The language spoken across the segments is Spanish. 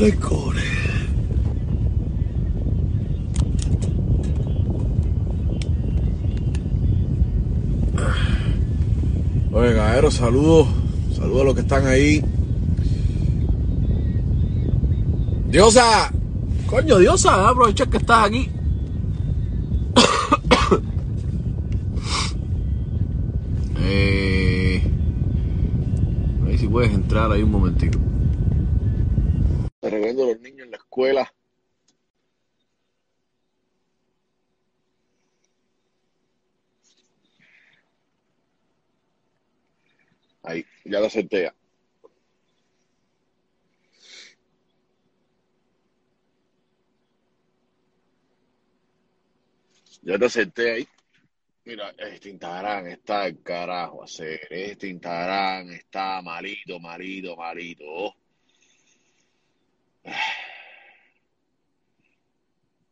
de core. Oye, caballero, saludos. Saludos a los que están ahí. Diosa. Coño, Diosa, aprovecha que estás aquí. eh, a ver si puedes entrar ahí un momentito. Los niños en la escuela. Ahí, ya lo acepté ya. Te acepté ahí. Mira, este Instagram está el carajo hacer. Este Instagram está malito, malito, malito.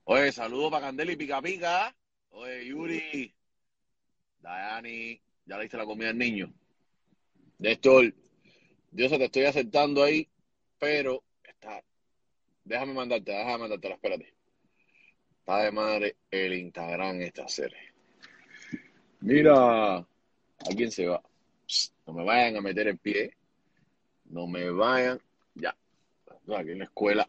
Oye, saludos para Candela y Pica Pica. Oye, Yuri, Dayani, ya le diste la comida al niño. Néstor, Dios te estoy aceptando ahí, pero está. Déjame mandarte, déjame mandarte, espérate. Está de madre el Instagram esta serie. Mira, alguien se va. No me vayan a meter el pie. No me vayan. Ya. No, aquí en la escuela.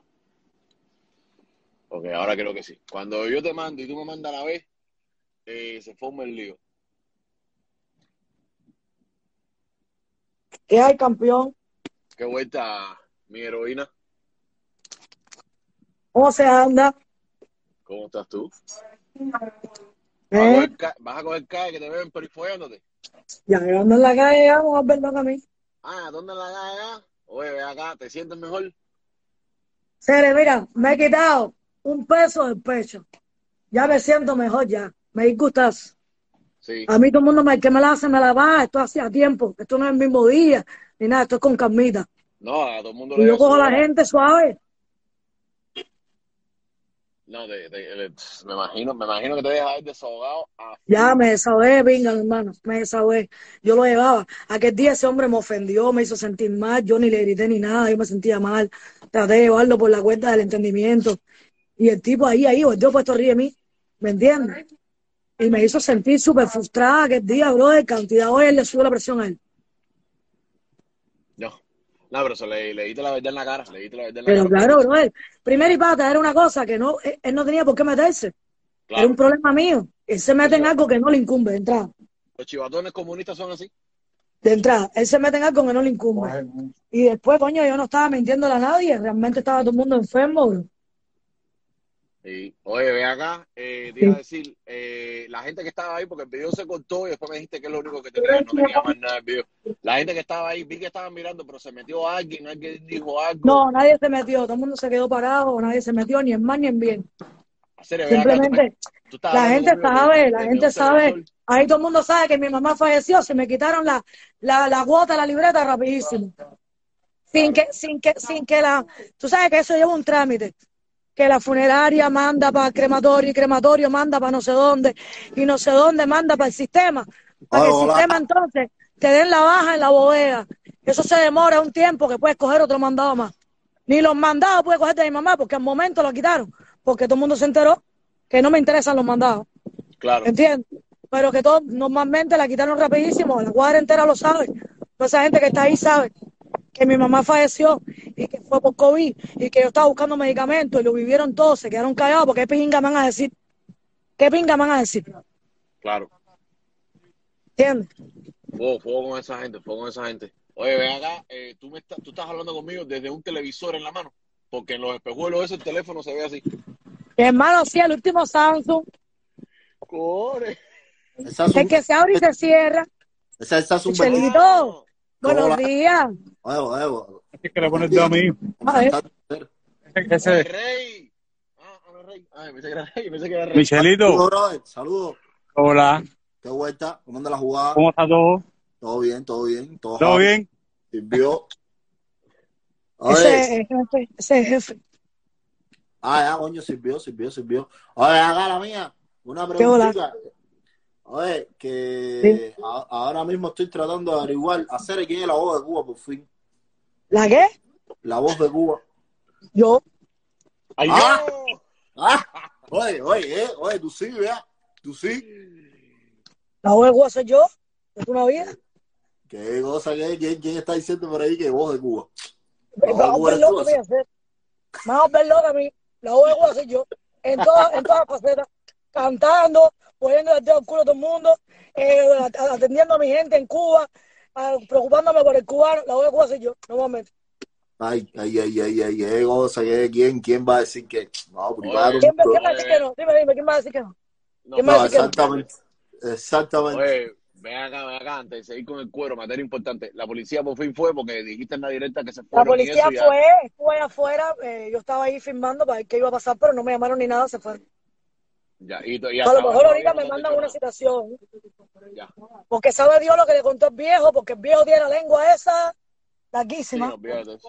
Ok, ahora creo que sí. Cuando yo te mando y tú me mandas a la vez, eh, se forma el lío. ¿Qué hay, campeón? ¿Qué vuelta, mi heroína? ¿Cómo se anda? ¿Cómo estás tú? ¿Vas a ¿Eh? vas a coger calle que te ven perifollándote? Ya yo ando en la calle, ya, vamos a verlo a mí. Ah, ¿dónde en la calle? Oye, ve acá, ¿te sientes mejor? Sere, mira, me he quitado un peso del pecho. Ya me siento mejor ya. Me disgustas. Sí. A mí todo el mundo me, que me la hace, me la baja. Esto hacía tiempo. Esto no es el mismo día, ni nada. Esto es con calmita. No, a todo el mundo Y le yo cojo a la gente suave. No, de, de- de- me imagino, me imagino que te dejas ir desahogado a Ya me desahogué, venga, hermano. Me desahogué. Yo lo llevaba. Aquel día ese hombre me ofendió, me hizo sentir mal. Yo ni le grité ni nada. Yo me sentía mal. Traté de llevarlo por la cuenta del entendimiento. Y el tipo ahí, ahí, volvió puesto a ríe de mí. ¿Me entiendes? Y me hizo sentir súper frustrada aquel día, bro, de cantidad. Hoy él le sube la presión a él. No, pero eso le, le diste la verdad en la cara, le diste la verdad en la Pero cara. claro, bro, primero y pata era una cosa que no, él él no tenía por qué meterse. Era un Claro, problema mío. Él se mete en algo que no le incumbe de entrada. los chivatones comunistas son así. De entrada, él se mete en algo que no le incumbe. Y después, coño, yo no estaba mintiéndole a nadie. Realmente estaba todo el mundo enfermo, bro. Sí. Oye, ve acá, eh, te iba a decir, eh, la gente que estaba ahí, porque el video se cortó y después me dijiste que es lo único que tenía, no tenía más nada el video. La gente que estaba ahí, vi que estaban mirando, pero se metió alguien, alguien dijo algo. No, nadie se metió. Todo el mundo se quedó parado. Nadie se metió ni en mal ni en bien. Acá, tú, Simplemente, tú la gente sabe, la gente sabe. Ahí todo el mundo sabe que mi mamá falleció. Se me quitaron la, la, la cuota, la libreta rapidísimo. Sin que, sin que, sin que la, tú sabes que eso lleva un trámite, que la funeraria manda para crematorio y crematorio manda para no sé dónde y no sé dónde manda para el sistema, para que el sistema entonces te den la baja en la bodega. Eso se demora un tiempo que puedes coger otro mandado más. Ni los mandados puede coger de mi mamá porque al momento lo quitaron, porque todo el mundo se enteró que no me interesan los mandados. Claro, ¿Entiendes? Pero que todos normalmente la quitaron rapidísimo, la cuadra entera lo sabe. Toda esa gente que está ahí sabe que mi mamá falleció y que fue por COVID y que yo estaba buscando medicamentos y lo vivieron todos, se quedaron callados porque qué pinga me van a decir. ¿Qué pinga me van a decir? claro. ¿Entiendes? Fuego, fuego con esa gente, fuego con esa gente. Oye, ven acá, eh, tú, me estás, tú estás hablando conmigo desde un televisor en la mano, porque en los espejuelos ese teléfono se ve así. Mi hermano, sí, el último Samsung, ¡Core! El un, que se abre y se cierra. esa, es un buenos días. Huevo, huevo. Es que le pones tú a mí. A ver. ¡El Ese, rey! Ah, ah, no, rey. Ay, pensé que era rey, pensé que era rey. Michelito. Saludos. hola, ¿Qué vuelta? ¿Cómo anda la jugada? ¿cómo está todo? Todo bien, todo bien. Todo, ¿Todo bien? Sirvió. Oye, Ese es el jefe, ese jefe. ah, ya, coño, sirvió, sirvió, sirvió. Oye, acá la mía. Una ¿Qué hola? preguntita. Oye, que a- ahora mismo estoy tratando de averiguar, hacer quién es la voz de Cuba, por fin. ¿La qué? La voz de Cuba. Yo, ¡Ay, Ah. no! Ah, oye, oye, eh, oye, tú sí, vea. Tú sí. la voz de Cuba soy yo. ¿Es una vida? Qué cosa que ¿quién, quién está diciendo por ahí que vos de Cuba? Me vas a loca a mí, hacer. Me a loca a mí. La voz de Cuba soy yo. En todas, en todas las facetas. Cantando, poniendo el dedo al culo a todo el mundo, eh, at- atendiendo a mi gente en Cuba, preocupándome por el cubano. La voz de Cuba soy yo, normalmente. Ay, ay, ay, ay, ay, qué cosa que ¿quién, quién va a decir que no, privado? Oye, ¿Quién, quién va a decir que no? Dime, dime, ¿quién va a decir que no? No, ¿Qué No, más? exactamente. Exactamente. Oye, ven acá, ven acá, antes de seguir con el cuero, materia importante. La policía por fin fue porque dijiste en la directa que se La fueron y policía eso ya. fue, fue afuera, eh, yo estaba ahí filmando para ver qué iba a pasar, pero no me llamaron ni nada, se fueron. Ya, y, y A lo mejor ahorita me mandan una citación. Ya, porque sabe Dios lo que le contó el viejo, porque el viejo tiene la lengua esa sí, larguísima. eso.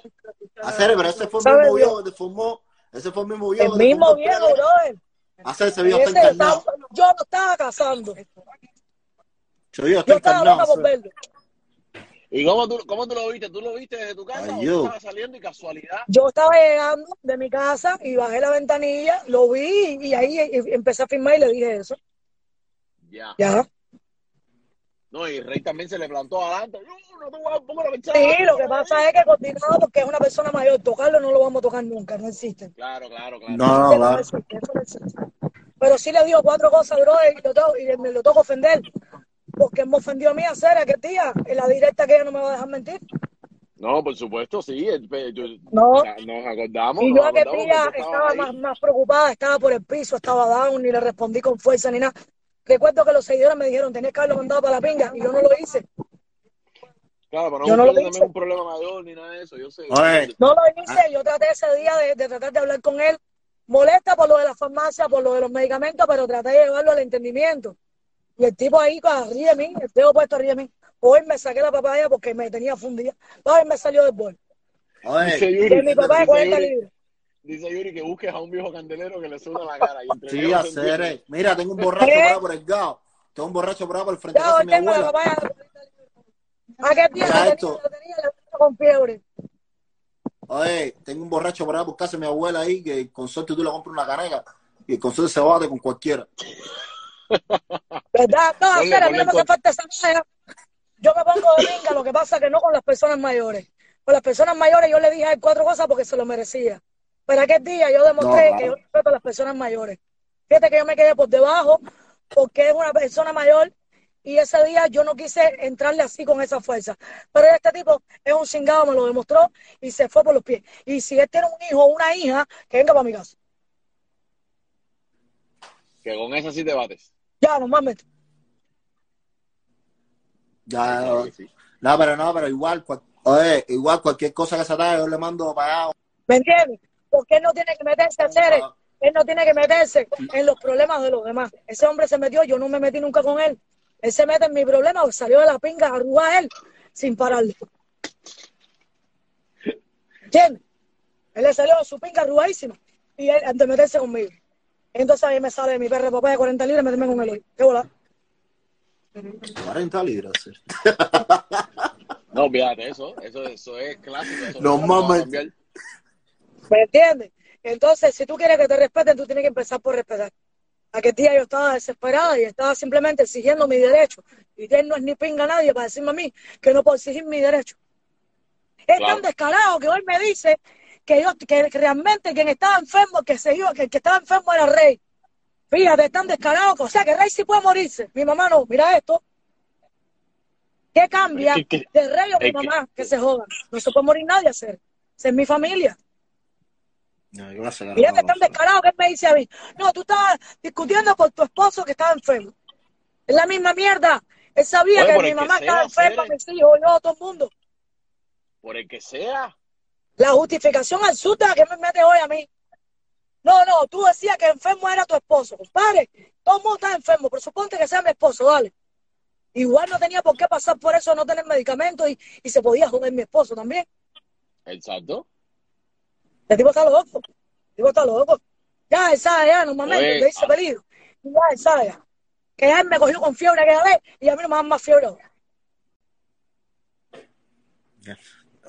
Hacer, pero ese fue el ¿Sabe mismo viejo que formó. Ese fue el mismo viejo El mismo viejo, brother. Hacer ese viejo está encarnado. estaba- yo lo estaba casando. Está Yo estaba encarnado. loca por hacer. verlo. ¿Y cómo tú, cómo tú lo viste? ¿Tú lo viste desde tu casa Ay, o tú yo. estabas saliendo y casualidad? Yo estaba llegando de mi casa y bajé la ventanilla, lo vi y ahí empecé a filmar y le dije eso. Ya. Ya. No, y Rey también se le plantó adelante. No, no te poco la Sí, lo que pasa es que coordinado porque es una persona mayor, tocarlo no lo vamos a tocar nunca, no existe. Claro, claro, claro. No, no, claro. existe, eso no existe. Pero sí le digo cuatro cosas, bro, y, lo tengo- y me lo toco ofender. Porque me ofendió a mí hacer aquel día en la directa que ella no me va a dejar mentir. No, por supuesto, sí. el- yo- No. o sea, nos acordamos. Y yo día porque tú estaba más, más preocupada, estaba por el piso, estaba down, ni le respondí con fuerza ni nada. Recuerdo que los seguidores me dijeron, tenés que haberlo mandado para la pinga, y yo no lo hice. Claro, pero no no hice. también un problema mayor ni nada de eso. Yo sé. yo Oye. sé. No lo hice, yo traté ese día de, de tratar de hablar con él, molesta por lo de la farmacia, por lo de los medicamentos, pero traté de llevarlo al entendimiento. Y el tipo ahí pues, ríe de mí, el dedo puesto ríe de mí. Hoy me saqué la papaya porque me tenía fundida. Hoy me salió del bol. Dice Oye, Yuri, mi papá de dice 40 Yuri, libras. dice Yuri que busques a un viejo candelero que le suena la cara. Y sí, hacer. eh. Mira, tengo un borracho ¿Eh? por el gao. Tengo un borracho por ahí por el frente de mi tengo la abuela. papaya de 40 libras. Aquel día la tenía, esto. la tenía, la con fiebre. Oye, tengo un borracho por ahí por casa de mi abuela ahí que con suerte tú le compras una caneca y con suerte se bate con cualquiera. ¿Verdad? No, Ponle, hacer, a mí no me falta esa magia. Yo me pongo de minga, lo que pasa que no con las personas mayores. Con las personas mayores yo le dije a él cuatro cosas porque se lo merecía. Pero aquel día yo demostré No, que yo respeto a las personas mayores. Fíjate que yo me quedé por debajo porque es una persona mayor y ese día yo no quise entrarle así con esa fuerza. Pero este tipo es un cingado, me lo demostró y se fue por los pies. Y si él tiene un hijo o una hija, que venga para mi casa. Que con esa sí te bates. Ya, normalmente. Ya, Claro que sí. no, pero no, pero igual, cual- oye, igual cualquier cosa que se ataque, yo le mando allá. ¿Me entiendes? Porque él no tiene que meterse a hacer, él no tiene que meterse en los problemas de los demás. Ese hombre se metió, yo no me metí nunca con él. Él se mete en mi problema, salió de la pinga a arrugar a él sin pararle. ¿Entiendes? Él le salió de su pinga arrugadísima y él antes de meterse conmigo. Entonces ahí me sale mi perro papá de 40 libras y meterme con él hoy. ¿Qué bola? 40 libras. sí. No, olvídate eso. Eso, eso es clásico. Eso No a mames. ¿Me entiendes? Entonces, si tú quieres que te respeten, tú tienes que empezar por respetar. Aquel día yo estaba desesperada y estaba simplemente exigiendo mi derecho. Y él no es ni pinga nadie para decirme a mí que no puedo exigir mi derecho. Es Claro. tan descarado que hoy me dice que yo que realmente quien estaba enfermo, que se iba, que el que estaba enfermo era Rey. Fíjate, es tan descarado que, o sea, que Rey sí puede morirse. Mi mamá no, mira esto. ¿Qué cambia Es que- de Rey o mi que- mamá que se jodan? No se puede morir nadie a hacer. Esa es mi familia. No, yo voy a sacar Y él la es tan cosa. descarado que él me dice a mí, no, tú estabas discutiendo con tu esposo que estaba enfermo. Es la misma mierda. Él sabía Oye, que mi el que mamá estaba enferma, mis hijos, yo, todo el mundo. Por el que sea. La justificación absurda que me mete hoy a mí. No, no, tú decías que enfermo era tu esposo. Compadre, todo el mundo está enfermo, pero suponte que sea mi esposo, dale. Igual no tenía por qué pasar por eso, no tener medicamentos y, y se podía joder mi esposo también. Exacto. El tipo está loco. El tipo está loco. Ya, él sabe, ya, normalmente Oye, le dice ah. peligro. Ya, él sabe, ya. Que él me cogió con fiebre aquella vez y a mí no me dan más fiebre ahora.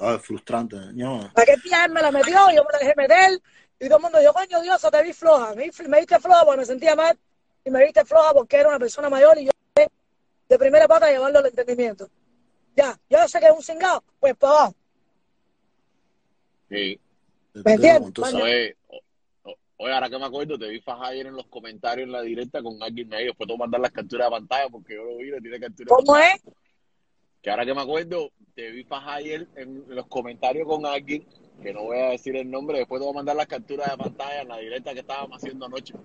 Ay, frustrante. Yo, Aquel día él me la metió, yo me la dejé meter, y todo el mundo dijo, coño Dios, te vi floja. Me, me viste floja porque me sentía mal, y me viste floja porque era una persona mayor, y yo de primera pata llevarlo al entendimiento. Ya, yo sé que es un cingado, pues para abajo. Sí. ¿Me entiendes? Oye, ahora que me acuerdo, te vi fajar ayer en los comentarios en la directa con alguien ahí. Después te voy a mandar las capturas de pantalla porque yo lo vi, le tiene captura de ¿Cómo es? Que ahora que me acuerdo, te vi fajar ayer en los comentarios con alguien, que no voy a decir el nombre. Después te voy a mandar las capturas de pantalla en la directa que estábamos haciendo anoche.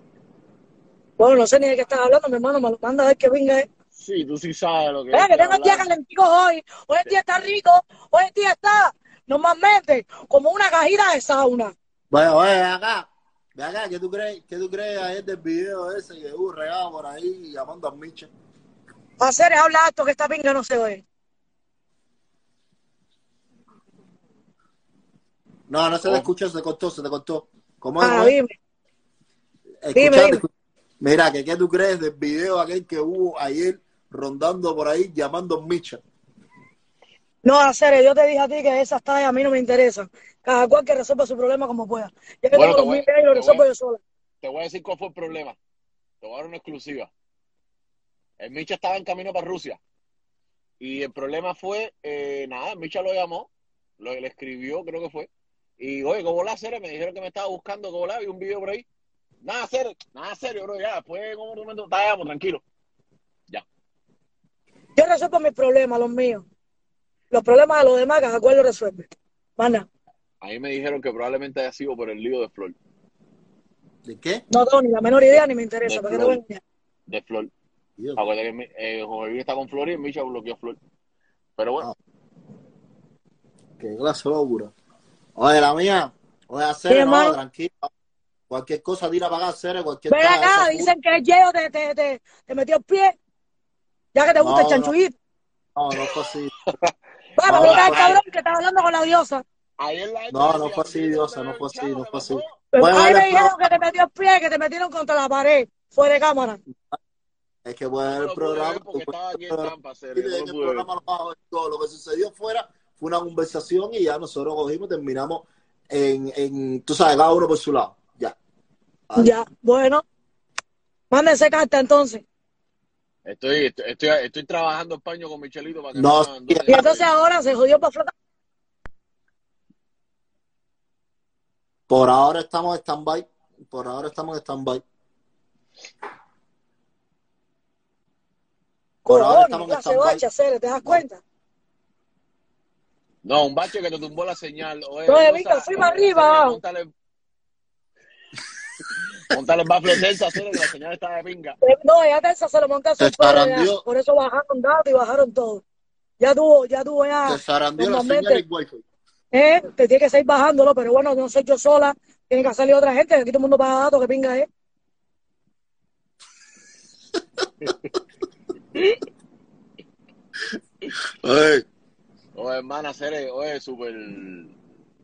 Bueno, no sé ni de qué estás hablando, mi hermano, me lo manda a ver qué venga es. Sí, tú sí sabes lo que Mira, que tengo el día calentico hoy. Hoy el día está rico. Hoy el día está normalmente como una cajita de sauna. Bueno, oye, acá. Ve acá, ¿qué tú crees? ¿Qué tú crees ayer del video ese que hubo regado por ahí llamando a Micha? Hacer es hablar alto que esta pinga no se oye. No, no se te ¿Cómo? escuchó, se te cortó, se te cortó. ¿Cómo es? Ah, dime. Escuchate, dime, Mira, que ¿qué tú crees del video aquel que hubo ayer rondando por ahí llamando a Micha? No, hacer, yo te dije a ti que esas tallas a mí no me interesan. Cada cual que resuelva su problema como pueda. Ya que Bueno, tengo te los voy, mil lo resuelvo yo sola. te voy a decir cuál fue el problema. Te voy a dar una exclusiva. El Micha estaba en camino para Rusia. Y el problema fue, eh, nada, el Micha lo llamó, lo, le escribió, creo que fue. Y, oye, ¿cómo la hacer? Me dijeron que me estaba buscando, ¿cómo la? Vi un video por ahí. Nada serio, nada serio, bro, ya. Después, en un momento, llamo, tranquilo. Ya. Yo resuelvo mis problemas, los míos. Los problemas de los demás, cada cual lo resuelve. Mana, A mí me dijeron que probablemente haya sido por el lío de Flor. ¿De qué? no tengo ni la menor idea ni me interesa. De ¿Para qué te voy a Flor. engañar? De Flor. Dios. Acuérdate que mi- eh, Jorge Luis está con Flor y el Micha bloqueó a Flor. Pero bueno, Qué clase locura. Oye, la mía. Oye, hacer, Sí, no, hermano. tranquilo. Cualquier cosa tira para acá, hacer cualquier Ven cosa. acá, esa dicen que el Yeo te, te, te, te metió el pie. Ya que te gusta el No, no. No, no fue así. Va, No, el cabrón que estaba hablando con la diosa. No, no fue así, "Mira, Diosa, no fue el así, no ¿qué fue así. pasó?". Pero Bueno, a mí dale, me dijeron que te metió el pie, que te metieron contra la pared, fuera de cámara. Es que pues No el lo pude programa. ver porque estaba aquí en Tampa, el ver. programa a ver. Lo que sucedió fuera fue una conversación y ya nosotros cogimos, terminamos en, en tú sabes, cada uno por su lado. Ya. Ya, bueno. Mándense carta entonces. Estoy, estoy, estoy, estoy trabajando en paño con Michelito para que No, Y entonces ahora se jodió para flotar. Por ahora estamos en stand-by. Por ahora estamos en stand-by. Por ahora estamos en ya se stand-by. bacha, Cere, ¿te das cuenta? No, un bache que te tumbó la señal. Oye, No, Diosa, Víctor, fui eh, para arriba. Móntale, móntale el bafle Celia, que la señal está de pinga. Eh, No, ya Terza se lo monté a su Se perro ya. zarandeó. Por eso bajaron datos y bajaron todo. Ya tuvo, ya tuvo ya. Se zarandeó la señal y wifi. Eh, te tiene que seguir bajándolo, pero bueno, no soy yo sola, tiene que salir otra gente, que aquí todo el mundo paga datos, que pinga es. Ey, Oye, hermana, Cere, oye, súper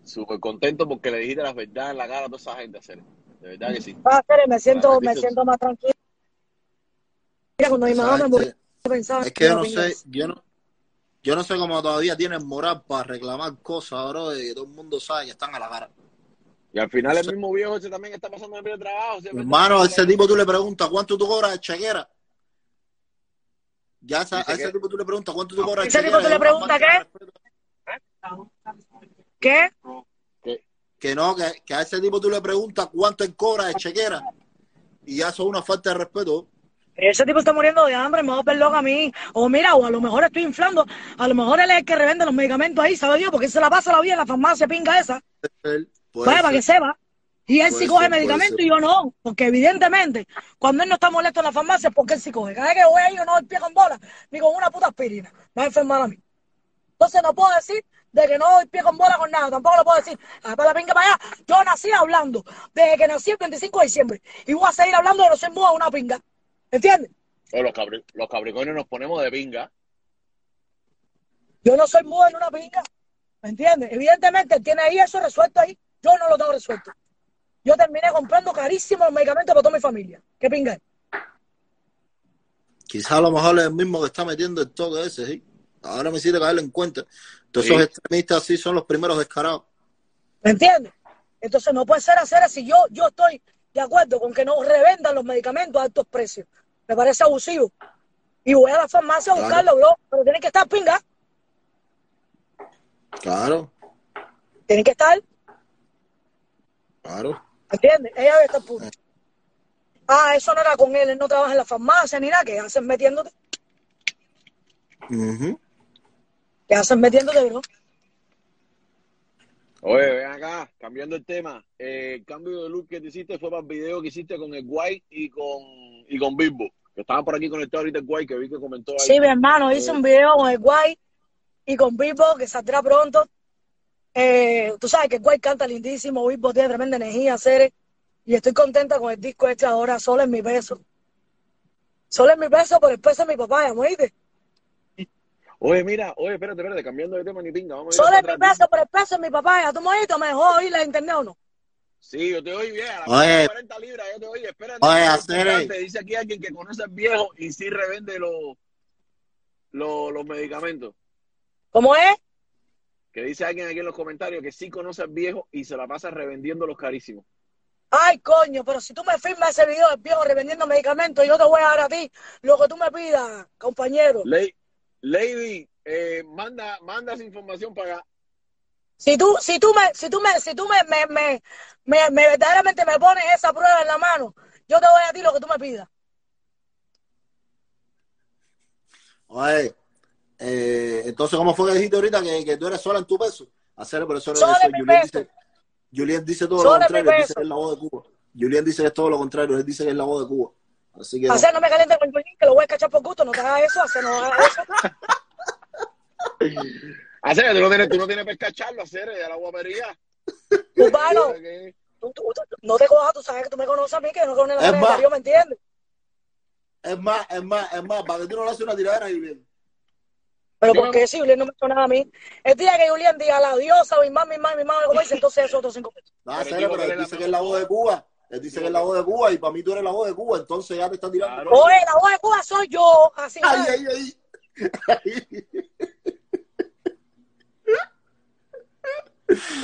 súper contento porque le dijiste la verdad en la cara a toda esa gente, Cere. De verdad que sí. Va a ser, me siento, me siento más tranquila. Mira, cuando mi mamá me ¿sabes murió, pensaba Es que yo no sé, yo no, yo no sé cómo todavía tienen moral para reclamar cosas, bro, y todo el mundo sabe que están a la cara. Y al final el mismo viejo ese también está pasando el primer trabajo. Hermano, a ese tipo tú le preguntas cuánto tú cobras de chequera. Ya a ese que- tipo tú le preguntas cuánto tú cobras de ¿Ese tipo tú le preguntas qué? ¿Qué? que- no, que, que a ese tipo tú le preguntas cuánto él cobra de chequera. Y ya eso es una falta de respeto. Ese tipo está muriendo de hambre, me va a loca a mí. O mira, o a lo mejor estoy inflando, a lo mejor él es el que revende los medicamentos ahí, ¿sabe Dios? Porque se la pasa la vida en la farmacia pinga esa. Vaya, para ser. que sepa. Y él sí coge ser. y yo no. Porque evidentemente, cuando él no está molesto en la farmacia es porque él sí coge. Cada vez que voy ahí yo no doy pie con bola, ni con una puta aspirina. Me va a enfermar a mí. Entonces no puedo decir de que no doy pie con bola con nada. Tampoco lo puedo decir. Ah, para la pinga para allá. Yo nací hablando desde que nací el 25 de diciembre. Y voy a seguir hablando de no soy muda una pinga. ¿Entiendes? Oye, los, cabri- los capricornios nos ponemos de pinga. Yo no soy muda en una pinga. ¿Me entiendes? Evidentemente él tiene ahí eso resuelto ahí. Yo no lo tengo resuelto. Yo terminé comprando carísimos los medicamentos para toda mi familia. ¿Qué pinga? Quizás a lo mejor es el mismo que está metiendo el toque ese, ¿sí? Ahora me hiciste caerlo en cuenta. Todos Sí. esos extremistas así son los primeros descarados. ¿Me entiendes? Entonces no puede ser hacer así. Yo, yo estoy de acuerdo con que no revendan los medicamentos a altos precios. Me parece abusivo. Y voy a la farmacia a Claro. buscarlo, bro. Pero tienen que estar pinga. Claro, Tienen que estar, claro. ¿Me entiendes? Ella debe estar pura. Ah, eso no era con él. Él no trabaja en la farmacia ni nada. ¿Qué hacen metiéndote? Ujú. ¿Qué hacen metiéndote, bro? Oye, ven acá, cambiando el tema. Eh, el cambio de look que te hiciste fue para el video que hiciste con el Guay y con, y con Bimbo. Que estaban por aquí conectados ahorita el Guay, que vi que comentó ahí. Sí, mi hermano, hice Eh. un video con el Guay y con Bilbo, que saldrá pronto. Eh, tú sabes que el Guay canta lindísimo, Bilbo tiene tremenda energía, hacer y estoy contenta con el disco este ahora, solo en mi peso. Solo en mi peso por el peso de mi papá, ¿me oíste? Oye, mira, oye, espérate, espérate, cambiando de tema ni pinga. Vamos a Solo en mi peso por el peso de mi papá, ¿tú me oíste? ¿Me dejó oír la internet o no? Sí, yo te oí bien. A la Oye. 40 libras, yo te oí. Espérate. Oye, que es Acere. importante. Dice aquí alguien que conoce al viejo y sí revende los, los, los medicamentos. ¿Cómo es? Que dice alguien aquí en los comentarios que sí conoce al viejo y se la pasa revendiendo los carísimos. Ay, coño, pero si tú me firmas ese video del viejo revendiendo medicamentos, yo te voy a dar a ti lo que tú me pidas, compañero. Lady, eh, manda, manda esa información para acá. Si tú, si tú me, si tú me, si tú me, me, me, me- me verdaderamente me pones esa prueba en la mano, yo te doy a ti lo que tú me pidas. Oye, eh, entonces, ¿cómo fue que dijiste ahorita que, que tú eres sola en tu peso? Hacer, pero eso Sola es eso. en mi Julián peso. dice, Julián dice todo Sola lo contrario, él dice que es la voz de Cuba. Julián dice que es todo lo contrario, él dice que es la voz de Cuba. Así que. Hacer no me caliente con Julián, que lo voy a cachar por gusto, no te hagas eso, hacer no hagas eso. Hacer, tú no tienes, tú no tienes pesca charlo, hacer de la guapería. Tú- tú- tú- no te cojas, tú sabes que tú me conoces a mí, que yo no conozco más. yo ¿me entiendes? Es más, es más, es más, para que tú no le haces una tiradera a Julián. Pero Yo ¿por me- qué si Julián no me hecho nada a mí? El día que Julián diga la diosa, mi mamá, mi mamá, mi mamá, como dice, entonces eso otros cinco pesos. No, Pero, chico, pero él dice que es la voz de Cuba. Él dice que es la voz de Cuba y para mí tú eres la voz de Cuba, entonces ya te está tirando. Claro. Oye, la voz de Cuba soy yo, así Ay, ay, ay.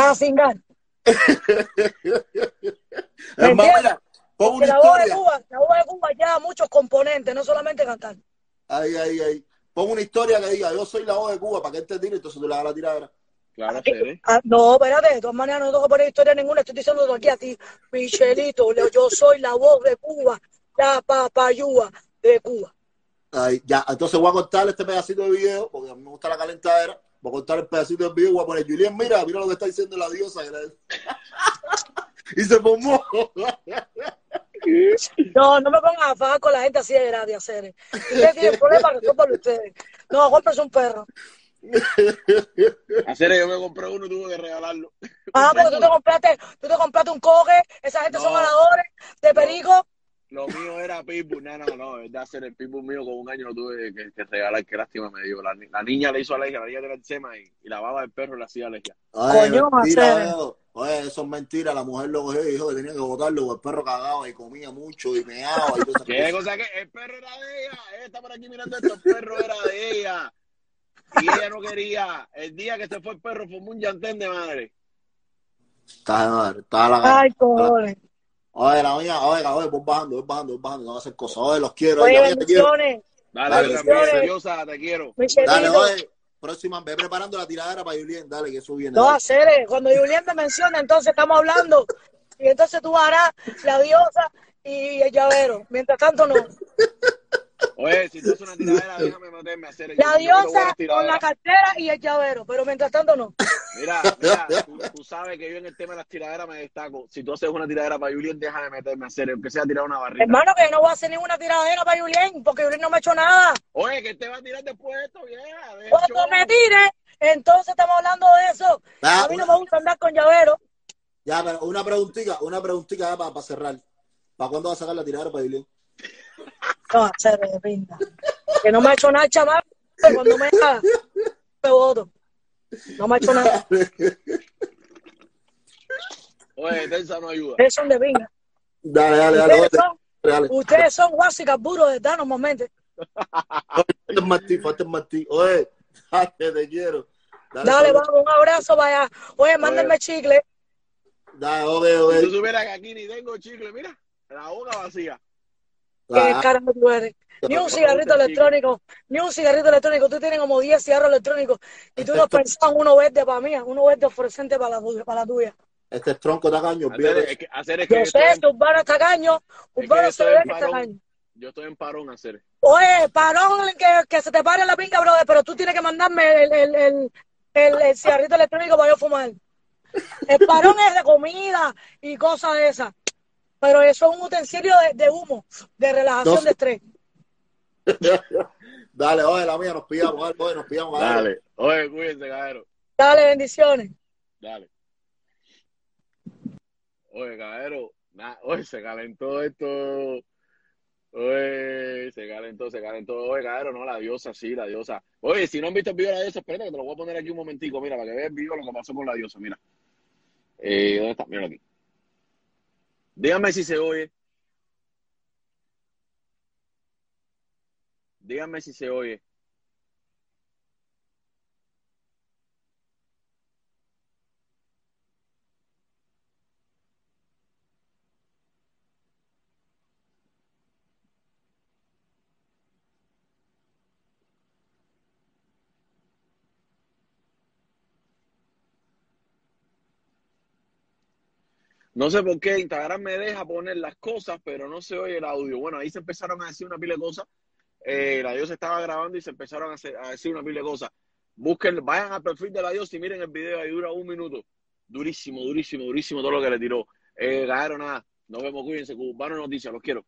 a cingar. Es pon Porque una la voz de. Cuba, la voz de Cuba lleva muchos componentes, no solamente cantar. Ay, ay, ay. Pon una historia que diga, yo soy la voz de Cuba, para que él te tire, entonces tú le das la tiradera. Claro, hacer, ¿eh? Ah, no, espérate, de todas maneras no tengo que poner historia ninguna, estoy diciendo aquí a ti, Michelito, yo soy la voz de Cuba, la papayúa de Cuba. Ay, ya, entonces voy a cortar este pedacito de video, porque a mí me gusta la calentadera. Voy a cortar el pedacito del video voy a poner, Julián, mira, mira lo que está diciendo la diosa. y se formó. No, no me pongan a fajar con la gente así de gratis, hacer. Ustedes tienen problemas, resuélvanlo ustedes. No, cómprese un perro. Hacer, yo me compré uno y tuve que regalarlo. Ah, porque tú te compraste, tú te compraste un coge, esa gente son ganadores de perico. Lo mío era Pitbull. No, no, no. Es de hacer el Pitbull mío con un año lo tuve que, que regalar. Qué lástima me dio. La, ni- la niña le hizo alergia, la niña tenía eczema y, y la baba del perro le hacía alergia. Ay, Coño, mentira, hacer. Oye, eso es mentira. La mujer lo cogió y dijo que tenía que botarlo porque el perro cagaba y comía mucho y meaba y ¿Qué cosas. cosa que? El perro era de ella. Ella está por aquí mirando esto. El perro era de ella. Y ella no quería. El día que se fue el perro formó un llantén de madre. Está de madre, está la gana. Ay, cojones. Oye, la mía, oye, oye, voy bajando, voy bajando, voy bajando, no voy a hacer cosas. Oye, los quiero, Oye, oye, la mía, te quiero. Dale, Dale, te quiero. Dale, oye, próxima, ve preparando la tiradera para Julián, dale, que eso viene. No, hacer, cuando Julián me menciona, entonces estamos hablando. Y entonces tú harás la diosa y el llavero. Mientras tanto, no. Oye, si tú haces una tiradera, déjame meterme a hacer el La diosa con la cartera y el llavero. Pero mientras tanto, no. Mira, mira, tú, tú sabes que yo en el tema de las tiraderas me destaco. Si tú haces una tiradera para Julián, déjame meterme a hacer, aunque sea tirar una barrita. Hermano, que yo no voy a hacer ninguna tiradera para Julián, porque Julián no me ha hecho nada. Oye, que te va a tirar después de esto, vieja. de Cuando hecho. me tire, entonces estamos hablando de eso. Ah, A mí no una- me gusta andar con llavero. Ya, pero una preguntita, una preguntita ya para, para cerrar. ¿Para cuándo va a sacar la tiradera para Julián? No, hacer de pinta. Que no me ha hecho nada, chaval. Cuando me haga, me voto. No me ha hecho nada. Oye, Tensa no ayuda. Ustedes son de pinga. Dale, dale, dale, Ustedes dale, son, dale. ustedes son carburos de verdad normalmente. Falta el Martí, falta el Martí. Oye, dale, te quiero. Dale, vamos, un abrazo para allá. Oye, mándenme chicle. Dale, ok, Si tú supieras que aquí ni tengo chicle, mira, la boca vacía. ¿Qué carajo tú eres? Ni un cigarrito electrónico, ni un cigarrito electrónico. Tú tienes como 10 cigarros electrónicos y tú no has pensado en uno verde para mí, uno verde fluorescente para la tuya. Para la tuya. Este es tronco tacaño, Hacer, olvídate. es que, hacer es que Yo sé en, Urbano es tacaño, Urbano yo se estoy ve tacaño. yo estoy en parón hacer. Oye, parón, que, que se te pare la pinga, brother, pero tú tienes que mandarme el, el, el, el, el cigarrito electrónico para yo fumar. El parón es de comida y cosas de esas. Pero eso es un utensilio de, de humo, de relajación No de estrés. Dale, oye, la mía, nos pillamos, dale, oye, nos pillamos. dale. Dale. Oye, cuídense, caballero. Dale, bendiciones. Dale. Oye, caballero. na- oye, se calentó esto. Oye, se calentó, se calentó. Oye, caballero, no, la diosa, sí, la diosa. Oye, si no han visto el video de la diosa, espérate que te lo voy a poner aquí un momentico, mira, para que veas el video lo que pasó con la diosa, mira. Eh, ¿Dónde está? Míralo aquí. Dígame si se oye. Dígame si se oye. No sé por qué Instagram me deja poner las cosas, pero no se oye el audio. Bueno, ahí se empezaron a decir una pila de cosas. Eh, la diosa estaba grabando y se empezaron a, hacer- a decir una pila de cosas. Busquen, vayan al perfil de la diosa y miren el video, ahí dura un minuto. Durísimo, durísimo, durísimo todo lo que le tiró. Eh, nada. Nos vemos, cuídense. Cubano Noticias, los quiero.